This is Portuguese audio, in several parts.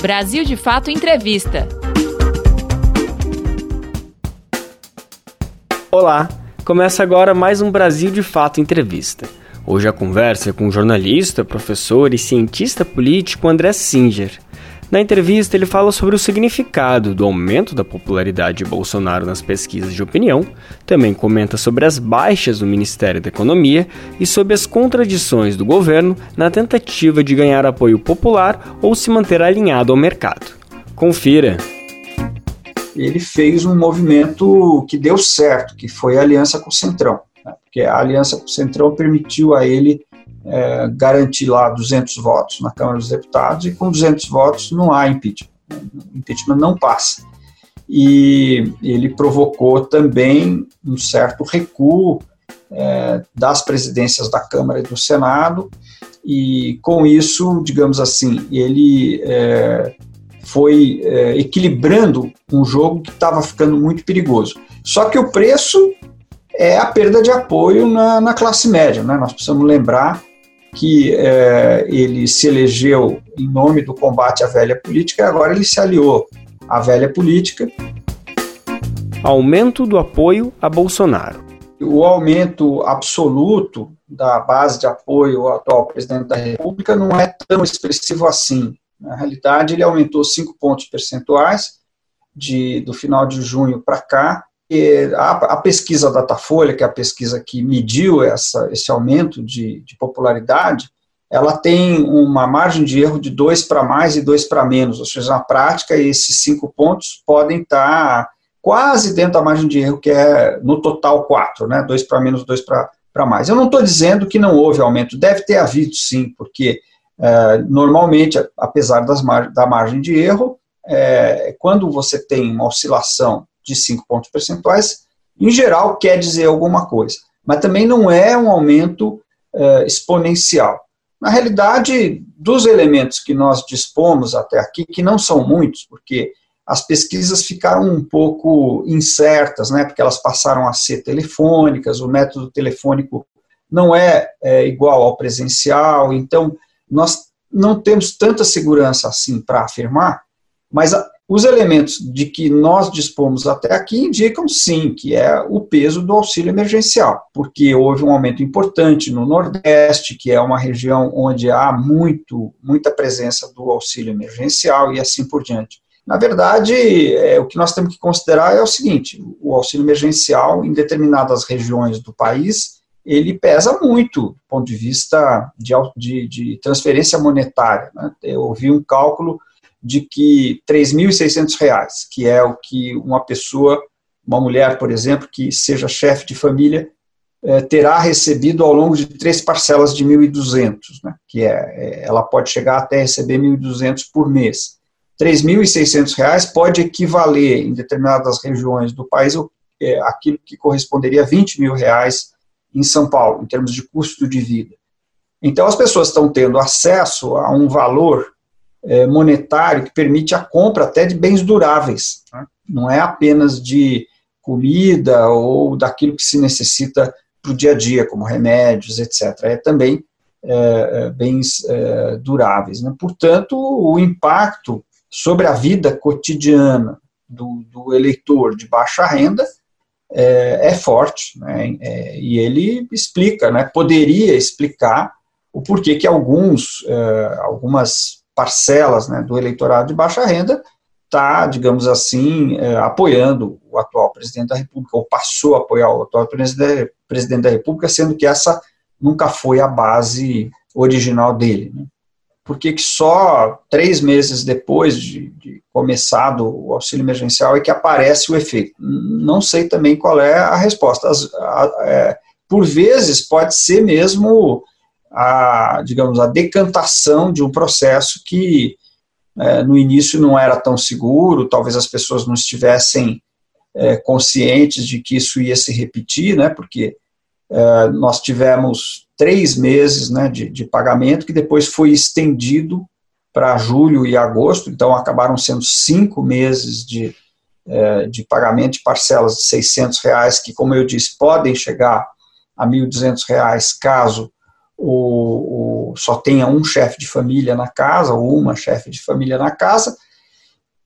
Brasil de Fato Entrevista. Olá, começa agora mais um Brasil de Fato Entrevista. Hoje a conversa é com o jornalista, professor e cientista político André Singer. Na entrevista, ele fala sobre o significado do aumento da popularidade de Bolsonaro nas pesquisas de opinião, também comenta sobre as baixas do Ministério da Economia e sobre as contradições do governo na tentativa de ganhar apoio popular ou se manter alinhado ao mercado. Confira! Ele fez um movimento que deu certo, que foi a aliança com o Centrão, né? porque a aliança com o Centrão permitiu a ele é, garantir lá 200 votos na Câmara dos Deputados e com 200 votos não há impeachment. O impeachment não passa. E ele provocou também um certo recuo é, das presidências da Câmara e do Senado, e com isso, digamos assim, ele é, foi é, equilibrando um jogo que estava ficando muito perigoso. Só que o preço é a perda de apoio na, na classe média. Né? Nós precisamos lembrar que é, ele se elegeu em nome do combate à velha política e agora ele se aliou à velha política. Aumento do apoio a Bolsonaro. O aumento absoluto da base de apoio ao atual presidente da República não é tão expressivo assim. Na realidade, ele aumentou 5 pontos percentuais de, do final de junho para cá, a, pesquisa Datafolha, que é a pesquisa que mediu essa, esse aumento de, de popularidade, ela tem uma margem de erro de dois para mais e dois para menos, ou seja, na prática, esses cinco pontos podem estar quase dentro da margem de erro, que é no total quatro, né? dois para menos, dois para mais. Eu não estou dizendo que não houve aumento, deve ter havido sim, porque é, normalmente, apesar das mar da margem de erro, é, quando você tem uma oscilação de 5 pontos percentuais, em geral quer dizer alguma coisa, mas também não é um aumento uh, exponencial. Na realidade, dos elementos que nós dispomos até aqui, que não são muitos, porque as pesquisas ficaram um pouco incertas, né, porque elas passaram a ser telefônicas, o método telefônico não é, é igual ao presencial, então nós não temos tanta segurança assim para afirmar, mas os elementos de que nós dispomos até aqui indicam sim que é o peso do auxílio emergencial, porque houve um aumento importante no Nordeste, que é uma região onde há muito, muita presença do auxílio emergencial e assim por diante. Na verdade, é, o que nós temos que considerar é o seguinte: o auxílio emergencial em determinadas regiões do país ele pesa muito do ponto de vista de, de, de transferência monetária. Né? Eu ouvi um cálculo de que R$ 3.600, que é o que uma pessoa, uma mulher, por exemplo, que seja chefe de família, é, terá recebido ao longo de três parcelas de 1.200, né, que é, é, ela pode chegar até receber 1.200 por mês. R$ 3.600 pode equivaler, em determinadas regiões do país, é, aquilo que corresponderia a 20 mil reais em São Paulo, em termos de custo de vida. Então, as pessoas estão tendo acesso a um valor monetário que permite a compra até de bens duráveis. Né? Não é apenas de comida ou daquilo que se necessita para o dia a dia, como remédios, etc. É também é, é, bens é, duráveis. Né? Portanto, o impacto sobre a vida cotidiana do, do eleitor de baixa renda é, é forte, né? É, e ele explica, né? poderia explicar o porquê que alguns, algumas parcelas né, do eleitorado de baixa renda está, digamos assim, é, apoiando o atual presidente da República, ou passou a apoiar o atual presidente da República, sendo que essa nunca foi a base original dele. Né? Por que, só três meses depois de, de, começado o auxílio emergencial é que aparece o efeito? Não sei também qual é a resposta. As, a, é, por vezes pode ser mesmo a, digamos, a decantação de um processo que é, no início não era tão seguro, talvez as pessoas não estivessem é, conscientes de que isso ia se repetir, né, porque é, nós tivemos três meses né, de, de pagamento que depois foi estendido para julho e agosto, então acabaram sendo cinco meses de, é, de pagamento de parcelas de 600 reais, que, como eu disse, podem chegar a 1.200 reais caso o, só tenha um chefe de família na casa, ou uma chefe de família na casa,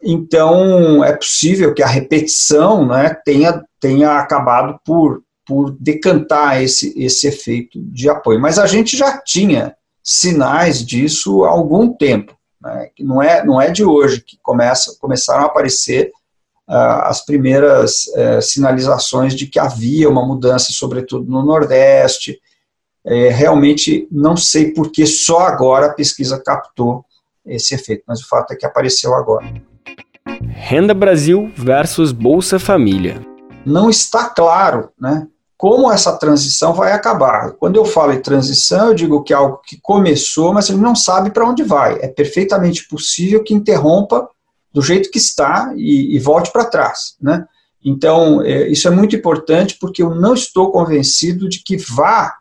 então é possível que a repetição né, tenha, tenha acabado por, por decantar esse, esse efeito de apoio. Mas a gente já tinha sinais disso há algum tempo, né, que não é, não é de hoje que começa, começaram a aparecer uh, as primeiras uh, sinalizações de que havia uma mudança, sobretudo no Nordeste. É, realmente não sei por que só agora a pesquisa captou esse efeito, mas o fato é que apareceu agora. Renda Brasil versus Bolsa Família. Não está claro né, como essa transição vai acabar. Quando eu falo em transição, eu digo que é algo que começou, mas ele não sabe para onde vai. É perfeitamente possível que interrompa do jeito que está e, e volte para trás. Né? Então, é, isso é muito importante porque eu não estou convencido de que vá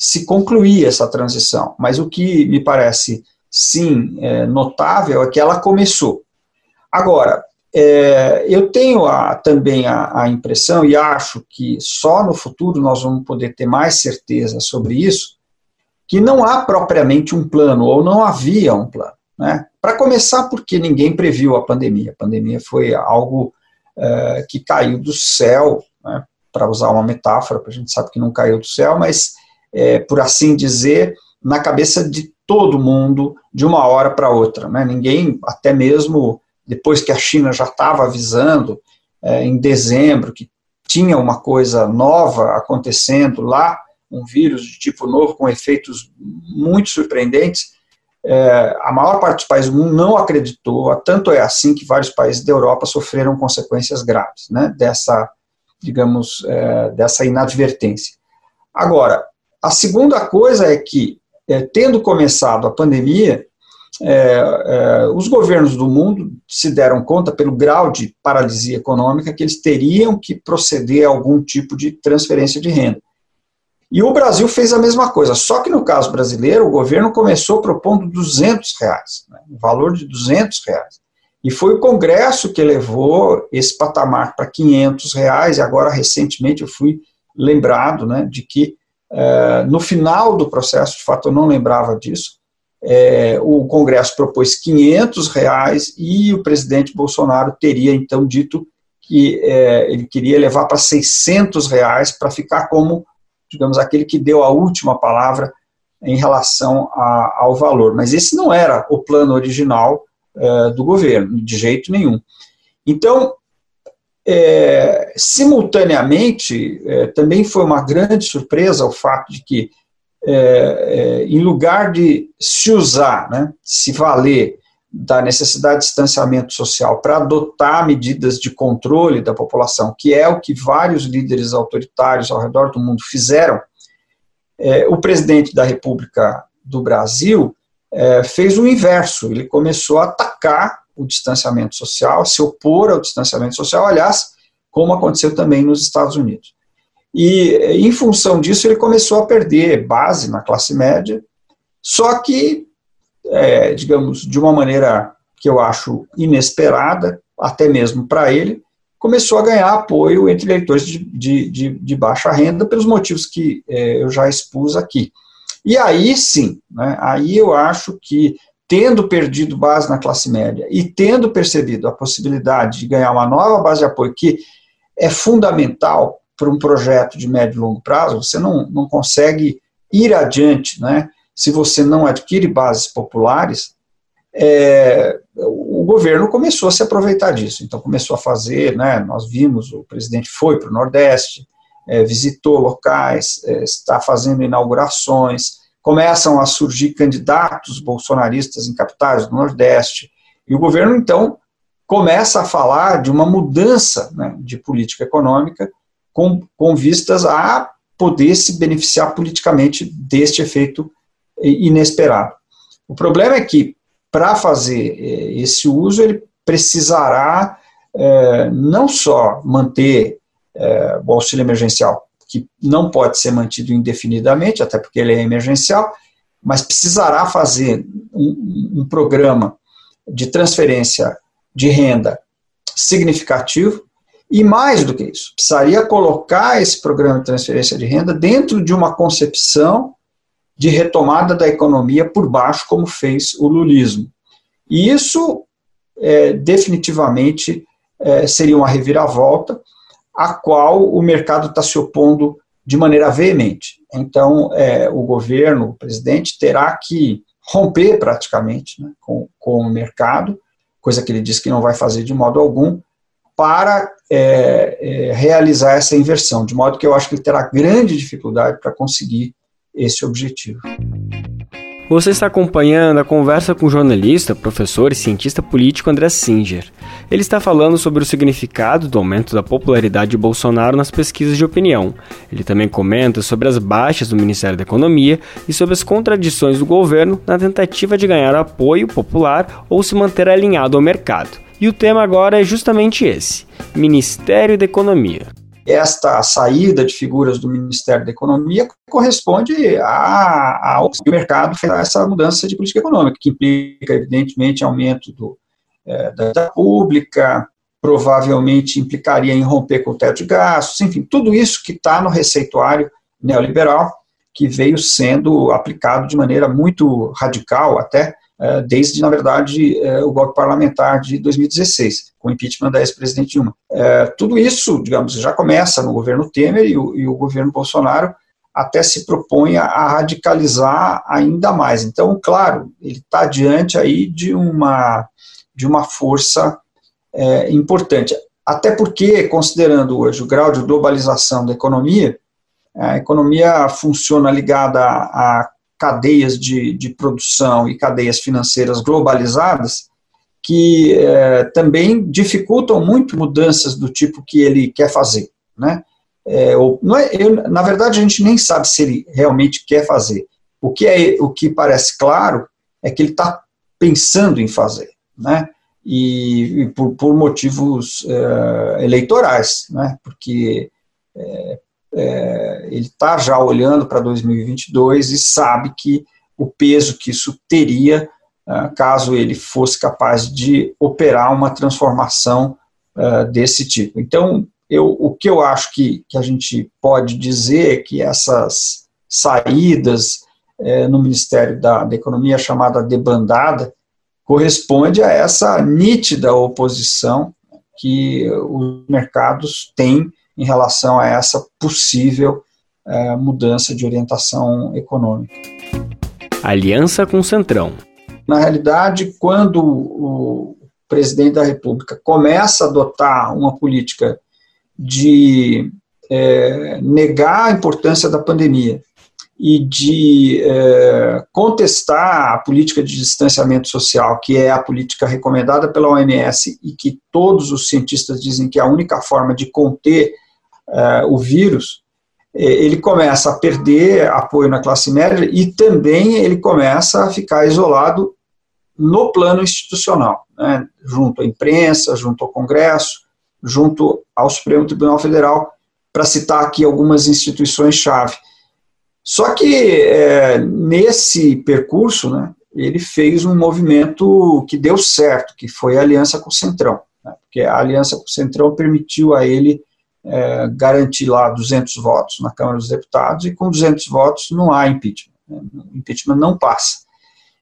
se concluir essa transição. Mas o que me parece, sim, é, notável é que ela começou. Agora, é, eu tenho a, também a, a, impressão, e acho que só no futuro nós vamos poder ter mais certeza sobre isso, que não há propriamente um plano, ou não havia um plano. Né? Para começar, porque ninguém previu a pandemia. A pandemia foi algo é, que caiu do céu, né? para usar uma metáfora, a gente sabe que não caiu do céu, mas, é, por assim dizer, na cabeça de todo mundo, de uma hora para outra. Né? Ninguém, até mesmo depois que a China já estava avisando, é, em dezembro, que tinha uma coisa nova acontecendo lá, um vírus de tipo novo com efeitos muito surpreendentes, é, a maior parte dos países do mundo não acreditou, tanto é assim que vários países da Europa sofreram consequências graves né, dessa, digamos, é, dessa inadvertência. Agora, a segunda coisa é que, é, tendo começado a pandemia, é, é, os governos do mundo se deram conta, pelo grau de paralisia econômica, que eles teriam que proceder a algum tipo de transferência de renda. E o Brasil fez a mesma coisa, só que no caso brasileiro, o governo começou propondo 200 reais, né, um valor de 200 reais. E foi o Congresso que levou esse patamar para 500 reais, e agora, recentemente, eu fui lembrado né, de que, é, no final do processo, de fato eu não lembrava disso, é, o Congresso propôs 500 reais e o presidente Bolsonaro teria, então, dito que é, ele queria levar para 600 reais para ficar como digamos, aquele que deu a última palavra em relação a, ao valor. Mas esse não era o plano original é, do governo, de jeito nenhum. Então, é, simultaneamente, é, também foi uma grande surpresa o fato de que, é, é, em lugar de se usar, né, se valer da necessidade de distanciamento social para adotar medidas de controle da população, que é o que vários líderes autoritários ao redor do mundo fizeram, é, o presidente da República do Brasil é, fez o inverso. Ele começou a atacar o distanciamento social, se opor ao distanciamento social, aliás, como aconteceu também nos Estados Unidos. E, em função disso, ele começou a perder base na classe média, só que é, digamos, de uma maneira que eu acho inesperada, até mesmo para ele, começou a ganhar apoio entre eleitores de, de, de, de baixa renda, pelos motivos que é, eu já expus aqui. E aí sim, né, aí eu acho que, tendo perdido base na classe média e tendo percebido a possibilidade de ganhar uma nova base de apoio, que é fundamental para um projeto de médio e longo prazo, você não, não consegue ir adiante, né? se você não adquire bases populares, é, o governo começou a se aproveitar disso. Então, começou a fazer, né, nós vimos, o presidente foi para o Nordeste, é, visitou locais, é, está fazendo inaugurações, começam a surgir candidatos bolsonaristas em capitais do Nordeste, e o governo, então, começa a falar de uma mudança né, de política econômica com, com vistas a poder se beneficiar politicamente deste efeito inesperado. O problema é que, para fazer é, esse uso, ele precisará é, não só manter é, o auxílio emergencial, que não pode ser mantido indefinidamente, até porque ele é emergencial, mas precisará fazer um, um programa de transferência de renda significativo, e mais do que isso, precisaria colocar esse programa de transferência de renda dentro de uma concepção de retomada da economia por baixo, como fez o lulismo. E isso, é, definitivamente, é, seria uma reviravolta, a qual o mercado está se opondo de maneira veemente. Então, é, o governo, o presidente, terá que romper praticamente né, com, com o mercado, coisa que ele diz que não vai fazer de modo algum, para é, é, realizar essa inversão, de modo que eu acho que ele terá grande dificuldade para conseguir esse objetivo. Você está acompanhando a conversa com o jornalista, professor e cientista político André Singer. Ele está falando sobre o significado do aumento da popularidade de Bolsonaro nas pesquisas de opinião. Ele também comenta sobre as baixas do Ministério da Economia e sobre as contradições do governo na tentativa de ganhar apoio popular ou se manter alinhado ao mercado. E o tema agora é justamente esse: Ministério da Economia esta saída de figuras do Ministério da Economia corresponde a, ao mercado essa mudança de política econômica, que implica, evidentemente, aumento do, é, da dívida pública, provavelmente implicaria em romper com o teto de gastos, enfim, tudo isso que está no receituário neoliberal, que veio sendo aplicado de maneira muito radical até é, desde, na verdade, é, o golpe parlamentar de 2016, com o impeachment da ex-presidente Dilma. É, tudo isso, digamos, já começa no governo Temer e o, e o governo Bolsonaro até se propõe a radicalizar ainda mais. Então, claro, ele está diante aí de uma, de uma força é, importante. Até porque, considerando hoje o grau de globalização da economia, a economia funciona ligada a, a cadeias de, de produção e cadeias financeiras globalizadas que é, também dificultam muito mudanças do tipo que ele quer fazer, né? É, ou, é, eu, na verdade, a gente nem sabe se ele realmente quer fazer. O que, é, o que parece claro é que ele está pensando em fazer, né? E, e por, por, motivos é, eleitorais, né? Porque é, é, ele está já olhando para 2022 e sabe que o peso que isso teria é, caso ele fosse capaz de operar uma transformação é, desse tipo. Então, eu, o que eu acho que, que a gente pode dizer é que essas saídas no Ministério da, da Economia, chamada debandada, corresponde a essa nítida oposição que os mercados têm em relação a essa possível é, mudança de orientação econômica. Aliança com o Centrão. Na realidade, quando o presidente da República começa a adotar uma política de é, negar a importância da pandemia e de é, contestar a política de distanciamento social, que é a política recomendada pela OMS e que todos os cientistas dizem que é a única forma de conter uh, o vírus, eh, ele começa a perder apoio na classe média e também ele começa a ficar isolado no plano institucional, né, junto à imprensa, junto ao Congresso, junto ao Supremo Tribunal Federal, para citar aqui algumas instituições-chave. Só que é, nesse percurso, né, ele fez um movimento que deu certo, que foi a aliança com o Centrão, né, porque a aliança com o Centrão permitiu a ele é, garantir lá 200 votos na Câmara dos Deputados e com 200 votos não há impeachment. Né? Impeachment não passa.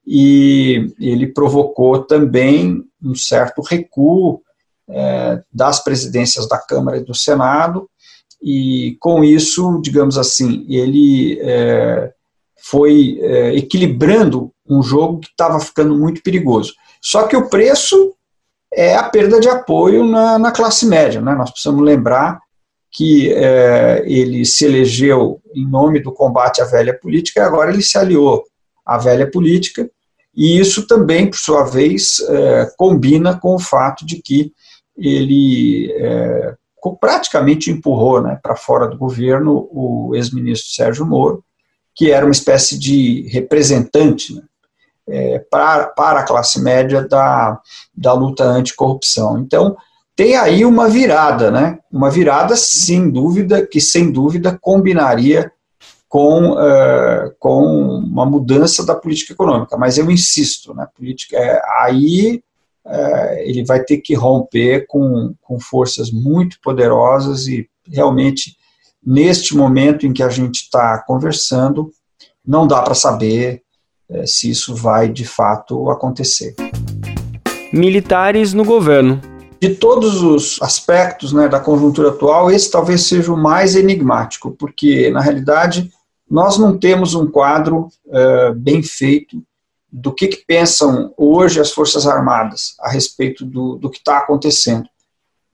E ele provocou também um certo recuo é, das presidências da Câmara e do Senado, e com isso, digamos assim, ele é, foi é, equilibrando um jogo que estava ficando muito perigoso. Só que o preço é a perda de apoio na, na classe média. Né? Nós precisamos lembrar que é, ele se elegeu em nome do combate à velha política e agora ele se aliou à velha política, e isso também, por sua vez, é, combina com o fato de que ele é, praticamente empurrou né, para fora do governo o ex-ministro Sérgio Moro, que era uma espécie de representante né, é, para, para a classe média da, da luta anticorrupção. Então, tem aí uma virada, né? Uma virada, sem dúvida, que sem dúvida combinaria com, uh, com uma mudança da política econômica. Mas eu insisto, né? Política, é, aí ele vai ter que romper com, com forças muito poderosas e realmente neste momento em que a gente está conversando, não dá para saber é, se isso vai de fato acontecer. Militares no governo. De todos os aspectos né, da conjuntura atual, esse talvez seja o mais enigmático, porque, na realidade, nós não temos um quadro é, bem feito do que, que, pensam hoje as Forças Armadas a respeito do, do que está acontecendo.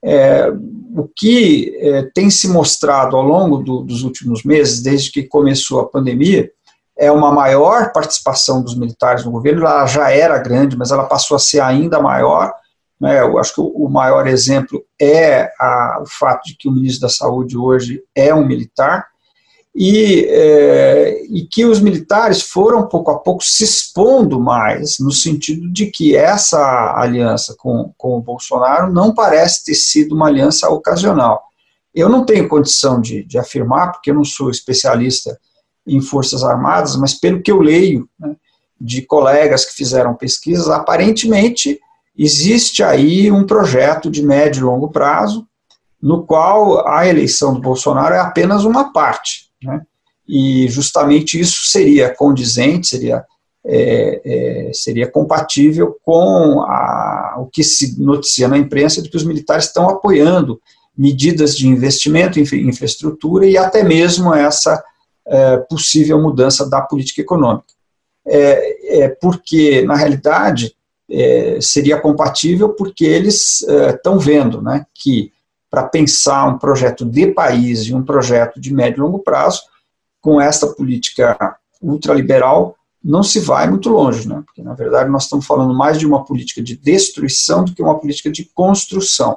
É, o que é, tem se mostrado ao longo do, dos últimos meses, desde que começou a pandemia, é uma maior participação dos militares no governo. Ela já era grande, mas ela passou a ser ainda maior. Né? Eu acho que o, maior exemplo é a, o fato de que o ministro da Saúde hoje é um militar e, é, e que os militares foram pouco a pouco se expondo mais, no sentido de que essa aliança com, com o Bolsonaro não parece ter sido uma aliança ocasional. Eu não tenho condição de, de afirmar, porque eu não sou especialista em Forças Armadas, mas pelo que eu leio né, de colegas que fizeram pesquisas, aparentemente existe aí um projeto de médio e longo prazo, no qual a eleição do Bolsonaro é apenas uma parte né? E justamente isso seria condizente, seria, é, é, seria compatível com a, o que se noticia na imprensa de que os militares estão apoiando medidas de investimento em infraestrutura e até mesmo essa é, possível mudança da política econômica. É, é porque, na realidade, é, seria compatível porque eles estão é, vendo né, que para pensar um projeto de país e um projeto de médio e longo prazo, com essa política ultraliberal, não se vai muito longe, né? porque na verdade nós estamos falando mais de uma política de destruição do que uma política de construção.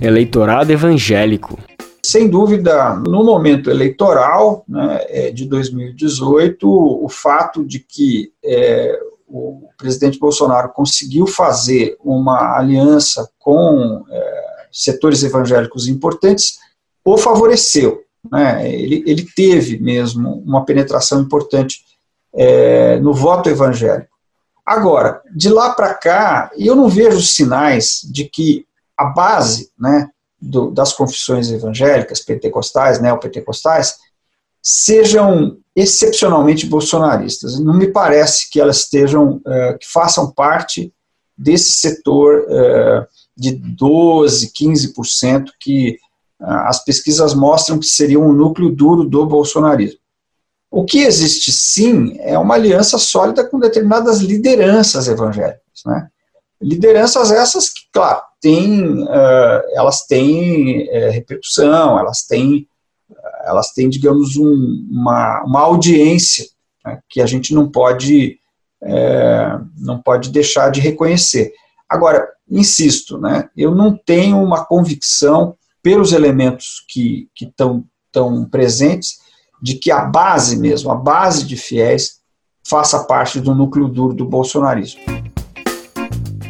Eleitorado evangélico. Sem dúvida, no momento eleitoral né, é, de 2018, o fato de que é, o presidente Bolsonaro conseguiu fazer uma aliança com é, setores evangélicos importantes, o favoreceu. Né? Ele, ele teve mesmo uma penetração importante é, no voto evangélico. Agora, de lá para cá, eu não vejo sinais de que a base né, do, das confissões evangélicas, pentecostais, neopentecostais, sejam excepcionalmente bolsonaristas. Não me parece que elas estejam, é, que façam parte desse setor é, de 12, 15% que ah, as pesquisas mostram que seria um núcleo duro do bolsonarismo. O que existe sim é uma aliança sólida com determinadas lideranças evangélicas, né? Lideranças essas que, claro, têm, uh, elas têm uh, repercussão, elas têm, uh, elas têm, digamos, um, uma, uma audiência né, que a gente não pode, eh, não pode deixar de reconhecer. Agora, insisto, né, eu não tenho uma convicção, pelos elementos que estão tão presentes, de que a base mesmo, a base de fiéis, faça parte do núcleo duro do bolsonarismo.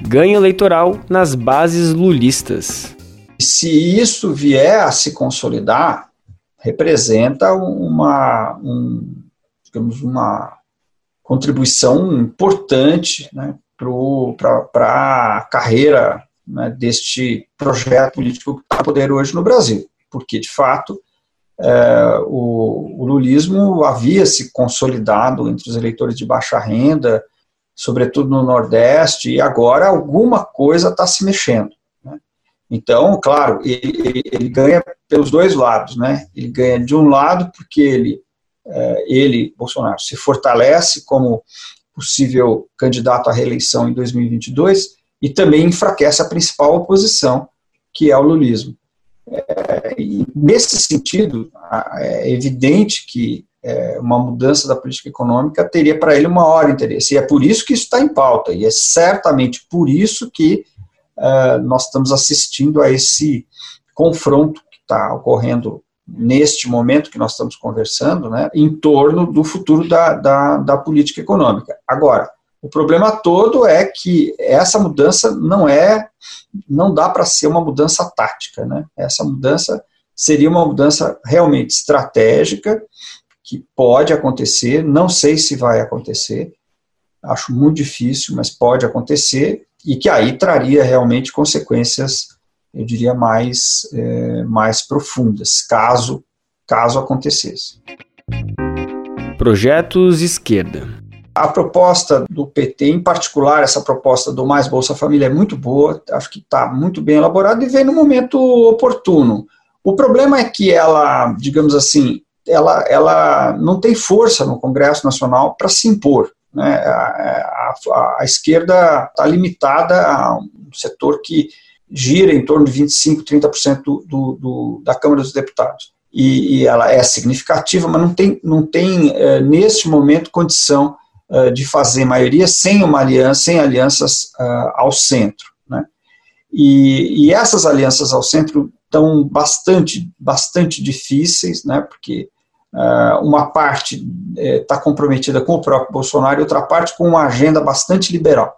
Ganho eleitoral nas bases lulistas. Se isso vier a se consolidar, representa uma, um, digamos, uma contribuição importante né, para a carreira né, deste projeto político que está poder hoje no Brasil, porque, de fato, é, o, o, lulismo havia se consolidado entre os eleitores de baixa renda, sobretudo no Nordeste, e agora alguma coisa está se mexendo. Né? Então, claro, ele, ele, ele, ganha pelos dois lados. Né? Ele ganha de um lado porque ele, é, ele, Bolsonaro, se fortalece como possível candidato à reeleição em 2022 e também enfraquece a principal oposição, que é o lulismo. É, nesse sentido, é evidente que é, uma mudança da política econômica teria para ele o maior interesse. E é por isso que isso está em pauta, e é certamente por isso que é, nós estamos assistindo a esse confronto que está ocorrendo neste momento que nós estamos conversando, né, em torno do futuro da, da, da política econômica. Agora, o problema todo é que essa mudança não é, não dá para ser uma mudança tática, né? Essa mudança seria uma mudança realmente estratégica que pode acontecer, não sei se vai acontecer, acho muito difícil, mas pode acontecer e que aí traria realmente consequências eu diria, mais, é, mais profundas, caso, caso acontecesse. projetos esquerda. A proposta do PT, em particular, essa proposta do Mais Bolsa Família é muito boa, acho que está muito bem elaborada e vem no momento oportuno. O problema é que ela, digamos assim, ela, ela não tem força no Congresso Nacional para se impor. Né? A, a, a esquerda está limitada a um setor que gira em torno de 25%, 30% do, do, do, da Câmara dos Deputados. E, e, ela é significativa, mas não tem, não tem é, neste momento, condição é, de fazer maioria sem uma aliança, sem alianças é, ao centro. Né? E, e, essas alianças ao centro estão bastante, bastante difíceis, né? porque uma parte está comprometida com o próprio Bolsonaro e outra parte com uma agenda bastante liberal.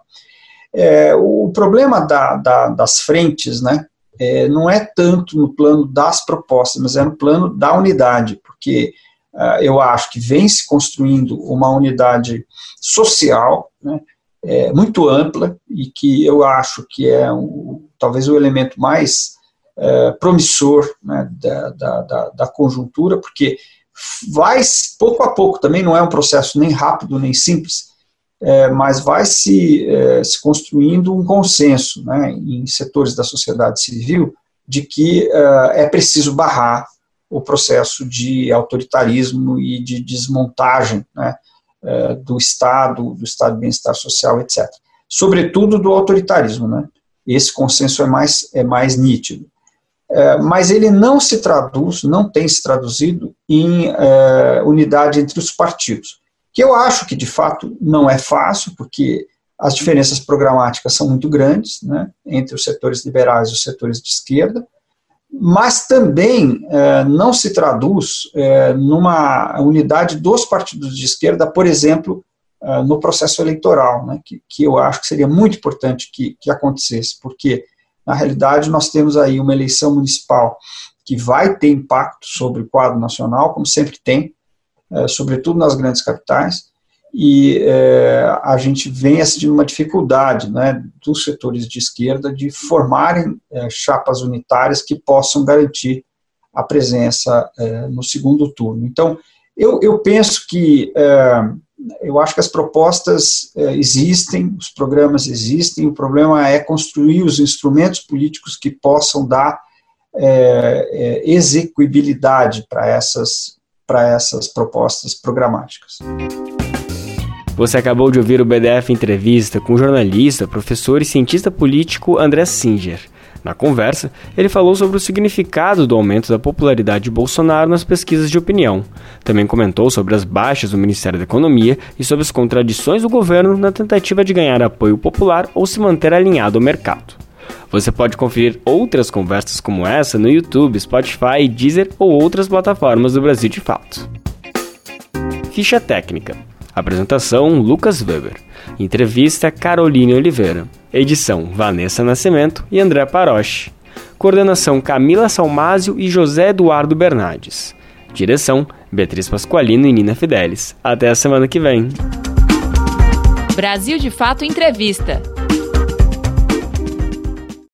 É, o problema da, da, das frentes, né, é, não é tanto no plano das propostas, mas é no plano da unidade, porque uh, eu acho que vem se construindo uma unidade social, né, é, muito ampla e que eu acho que é um, talvez o elemento mais é, promissor né, da, da, da, da, conjuntura, porque vai pouco a pouco, também não é um processo nem rápido nem simples, é, mas vai se, é, se construindo um consenso né, em setores da sociedade civil de que é, é preciso barrar o processo de autoritarismo e de desmontagem né, é, do Estado, do Estado de bem-estar social, etc. Sobretudo do autoritarismo. Né? Esse consenso é mais, é mais nítido. É, mas ele não se traduz, não tem se traduzido em é, unidade entre os partidos que eu acho que de fato não é fácil, porque as diferenças programáticas são muito grandes né, entre os setores liberais e os setores de esquerda, mas também é, não se traduz é, numa unidade dos partidos de esquerda, por exemplo, é, no processo eleitoral, né, que, que, eu acho que seria muito importante que, que acontecesse, porque na realidade nós temos aí uma eleição municipal que vai ter impacto sobre o quadro nacional, como sempre tem, sobretudo nas grandes capitais, e é, a gente vem assistindo uma dificuldade né, dos setores de esquerda de formarem é, chapas unitárias que possam garantir a presença é, no segundo turno. Então, eu, eu penso que, é, eu acho que as propostas é, existem, os programas existem, o problema é construir os instrumentos políticos que possam dar é, execuibilidade para essas para essas propostas programáticas. Você acabou de ouvir o BDF Entrevista com o jornalista, professor e cientista político André Singer. Na conversa, ele falou sobre o significado do aumento da popularidade de Bolsonaro nas pesquisas de opinião. Também comentou sobre as baixas do Ministério da Economia e sobre as contradições do governo na tentativa de ganhar apoio popular ou se manter alinhado ao mercado. Você pode conferir outras conversas como essa no YouTube, Spotify, Deezer ou outras plataformas do Brasil de Fato. Ficha técnica. Apresentação: Lucas Weber. Entrevista: Caroline Oliveira. Edição: Vanessa Nascimento e André Paroche. Coordenação: Camila Salmásio e José Eduardo Bernardes. Direção: Beatriz Pasqualino e Nina Fidelis. Até a semana que vem. Brasil de Fato Entrevista.